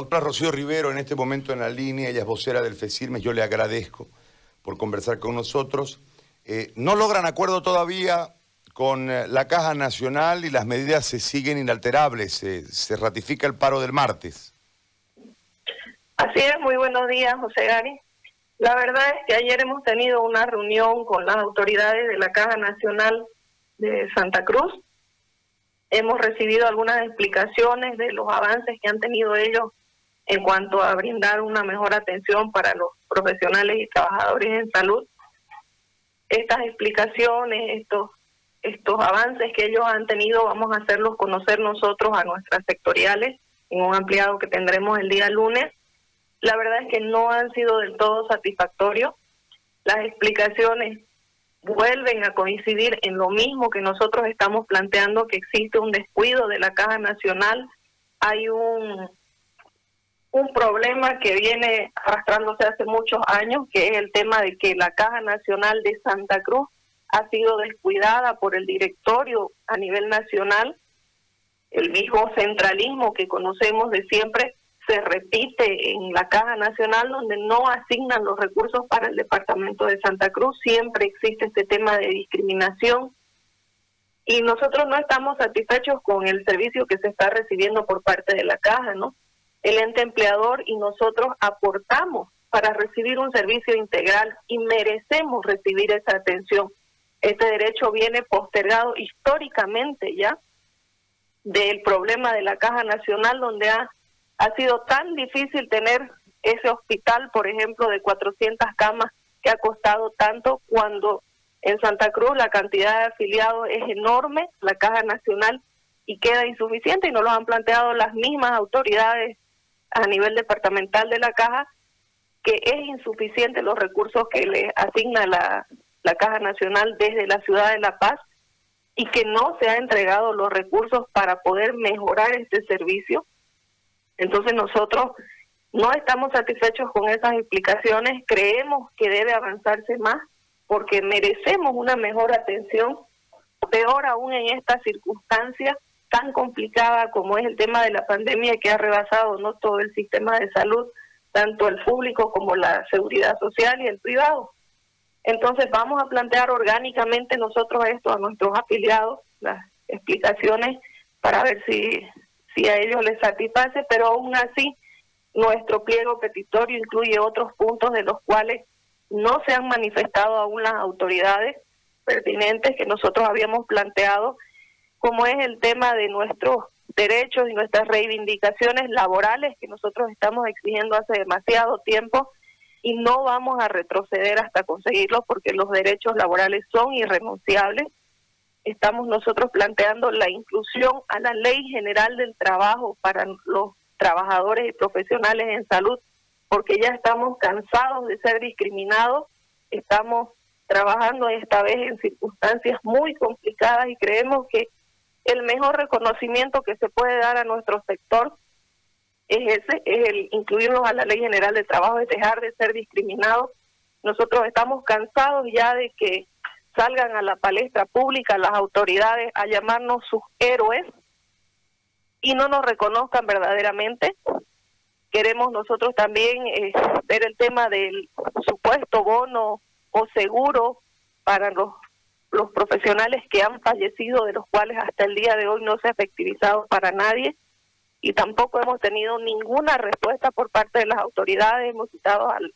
doctora Rocío Rivero en este momento en la línea, ella es vocera del FECIRMES, yo le agradezco por conversar con nosotros. Eh, no logran acuerdo todavía con eh, la Caja Nacional y las medidas se siguen inalterables, se ratifica el paro del martes. Así es, muy buenos días, José Gari. La verdad es que ayer hemos tenido una reunión con las autoridades de la Caja Nacional de Santa Cruz. Hemos recibido algunas explicaciones de los avances que han tenido ellos en cuanto a brindar una mejor atención para los profesionales y trabajadores en salud. Estas explicaciones, estos estos avances que ellos han tenido, vamos a hacerlos conocer nosotros a nuestras sectoriales en un ampliado que tendremos el día lunes. La verdad es que no han sido del todo satisfactorios. Las explicaciones vuelven a coincidir en lo mismo que nosotros estamos planteando, que existe un descuido de la Caja Nacional, hay un, un problema que viene arrastrándose hace muchos años, que es el tema de que la Caja Nacional de Santa Cruz ha sido descuidada por el directorio a nivel nacional. El mismo centralismo que conocemos de siempre se repite en la Caja Nacional, donde no asignan los recursos para el Departamento de Santa Cruz. Siempre existe este tema de discriminación. Y nosotros no estamos satisfechos con el servicio que se está recibiendo por parte de la Caja, ¿no? El ente empleador y nosotros aportamos para recibir un servicio integral y merecemos recibir esa atención. Este derecho viene postergado históricamente ya del problema de la Caja Nacional, donde ha, ha sido tan difícil tener ese hospital, por ejemplo, de 400 camas que ha costado tanto cuando en Santa Cruz la cantidad de afiliados es enorme, la Caja Nacional, y queda insuficiente y nos lo han planteado las mismas autoridades a nivel departamental de la Caja, que es insuficiente los recursos que le asigna la, la Caja Nacional desde la ciudad de La Paz y que no se ha entregado los recursos para poder mejorar este servicio. Entonces nosotros no estamos satisfechos con esas explicaciones, creemos que debe avanzarse más porque merecemos una mejor atención, peor aún en esta circunstancia tan complicada como es el tema de la pandemia que ha rebasado no todo el sistema de salud, tanto el público como la seguridad social y el privado. Entonces vamos a plantear orgánicamente nosotros esto a nuestros afiliados, las explicaciones para ver si, si a ellos les satisface, pero aún así nuestro pliego petitorio incluye otros puntos de los cuales no se han manifestado aún las autoridades pertinentes que nosotros habíamos planteado, como es el tema de nuestros derechos y nuestras reivindicaciones laborales que nosotros estamos exigiendo hace demasiado tiempo y no vamos a retroceder hasta conseguirlo porque los derechos laborales son irrenunciables. Estamos nosotros planteando la inclusión a la ley general del trabajo para los trabajadores y profesionales en salud, porque ya estamos cansados de ser discriminados, estamos trabajando esta vez en circunstancias muy complicadas y creemos que el mejor reconocimiento que se puede dar a nuestro sector es ese, es el incluirnos a la Ley General de Trabajo, es dejar de ser discriminados. Nosotros estamos cansados ya de que salgan a la palestra pública las autoridades a llamarnos sus héroes y no nos reconozcan verdaderamente. Queremos nosotros también eh, ver el tema del supuesto bono o seguro para los, los profesionales que han fallecido, de los cuales hasta el día de hoy no se ha efectivizado para nadie y tampoco hemos tenido ninguna respuesta por parte de las autoridades. Hemos citado al,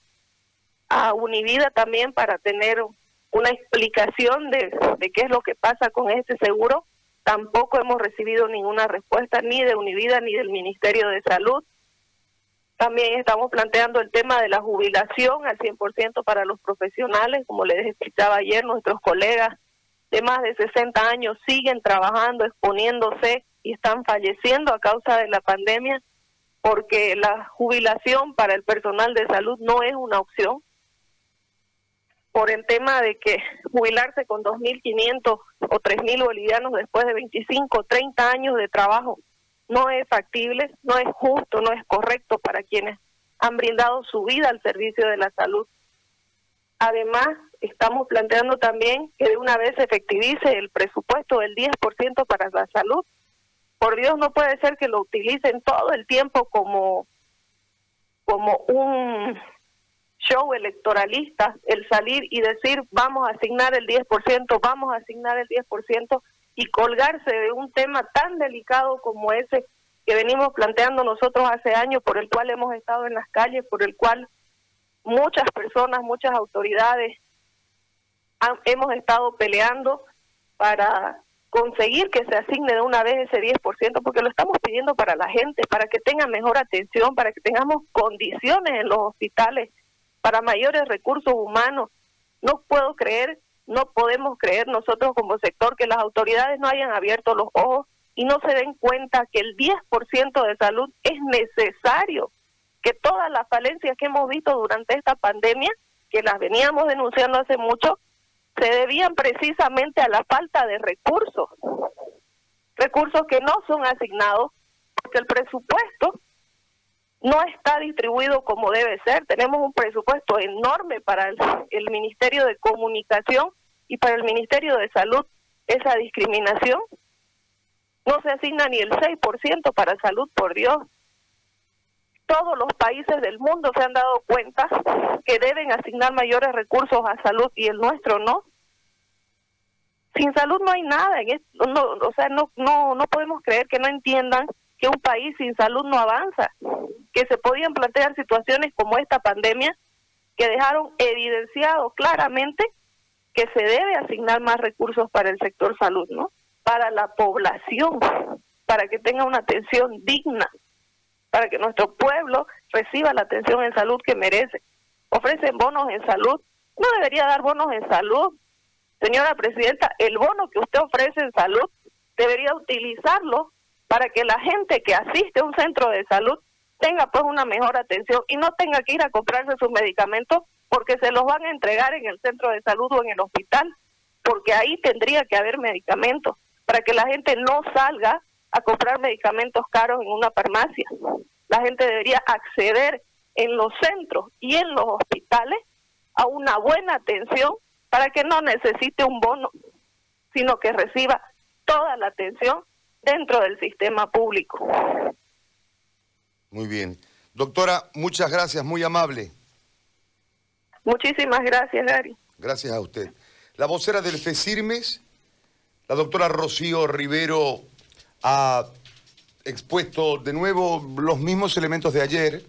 a Univida también para tener una explicación de, de qué es lo que pasa con este seguro. Tampoco hemos recibido ninguna respuesta ni de Univida ni del Ministerio de Salud. También estamos planteando el tema de la jubilación al 100% para los profesionales, como les explicaba ayer, nuestros colegas de más de 60 años siguen trabajando, exponiéndose y están falleciendo a causa de la pandemia porque la jubilación para el personal de salud no es una opción por el tema de que jubilarse con 2.500 o 3.000 bolivianos después de 25 o 30 años de trabajo no es factible, no es justo, no es correcto para quienes han brindado su vida al servicio de la salud. Además, estamos planteando también que de una vez se efectivice el presupuesto del 10% para la salud. Por Dios, no puede ser que lo utilicen todo el tiempo como como un show electoralista el salir y decir vamos a asignar el 10%, vamos a asignar el 10% y colgarse de un tema tan delicado como ese que venimos planteando nosotros hace años, por el cual hemos estado en las calles, por el cual muchas personas, muchas autoridades hemos estado peleando para conseguir que se asigne de una vez ese 10%, porque lo estamos pidiendo para la gente, para que tengan mejor atención, para que tengamos condiciones en los hospitales, para mayores recursos humanos. No puedo creer, no podemos creer nosotros como sector que las autoridades no hayan abierto los ojos y no se den cuenta que el 10% de salud es necesario, que todas las falencias que hemos visto durante esta pandemia, que las veníamos denunciando hace mucho, se debían precisamente a la falta de recursos, recursos que no son asignados, porque el presupuesto no está distribuido como debe ser. Tenemos un presupuesto enorme para el, Ministerio de Comunicación y para el Ministerio de Salud. Esa discriminación no se asigna ni el 6% para salud, por Dios. Todos los países del mundo se han dado cuenta que deben asignar mayores recursos a salud y el nuestro no. Sin salud no hay nada, no, o sea, no, no, no podemos creer que no entiendan que un país sin salud no avanza, que se podían plantear situaciones como esta pandemia que dejaron evidenciado claramente que se debe asignar más recursos para el sector salud, ¿no? para la población, para que tenga una atención digna, para que nuestro pueblo reciba la atención en salud que merece. Ofrecen bonos en salud. No debería dar bonos en salud. Señora Presidenta, el bono que usted ofrece en salud debería utilizarlo para que la gente que asiste a un centro de salud tenga pues una mejor atención y no tenga que ir a comprarse sus medicamentos porque se los van a entregar en el centro de salud o en el hospital, porque ahí tendría que haber medicamentos para que la gente no salga a comprar medicamentos caros en una farmacia. La gente debería acceder en los centros y en los hospitales a una buena atención para que no necesite un bono, sino que reciba toda la atención dentro del sistema público. Muy bien. Doctora, muchas gracias, muy amable. Muchísimas gracias, Gary. Gracias a usted. La vocera del FECIRMES, la doctora Rocío Rivero ha expuesto de nuevo los mismos elementos de ayer,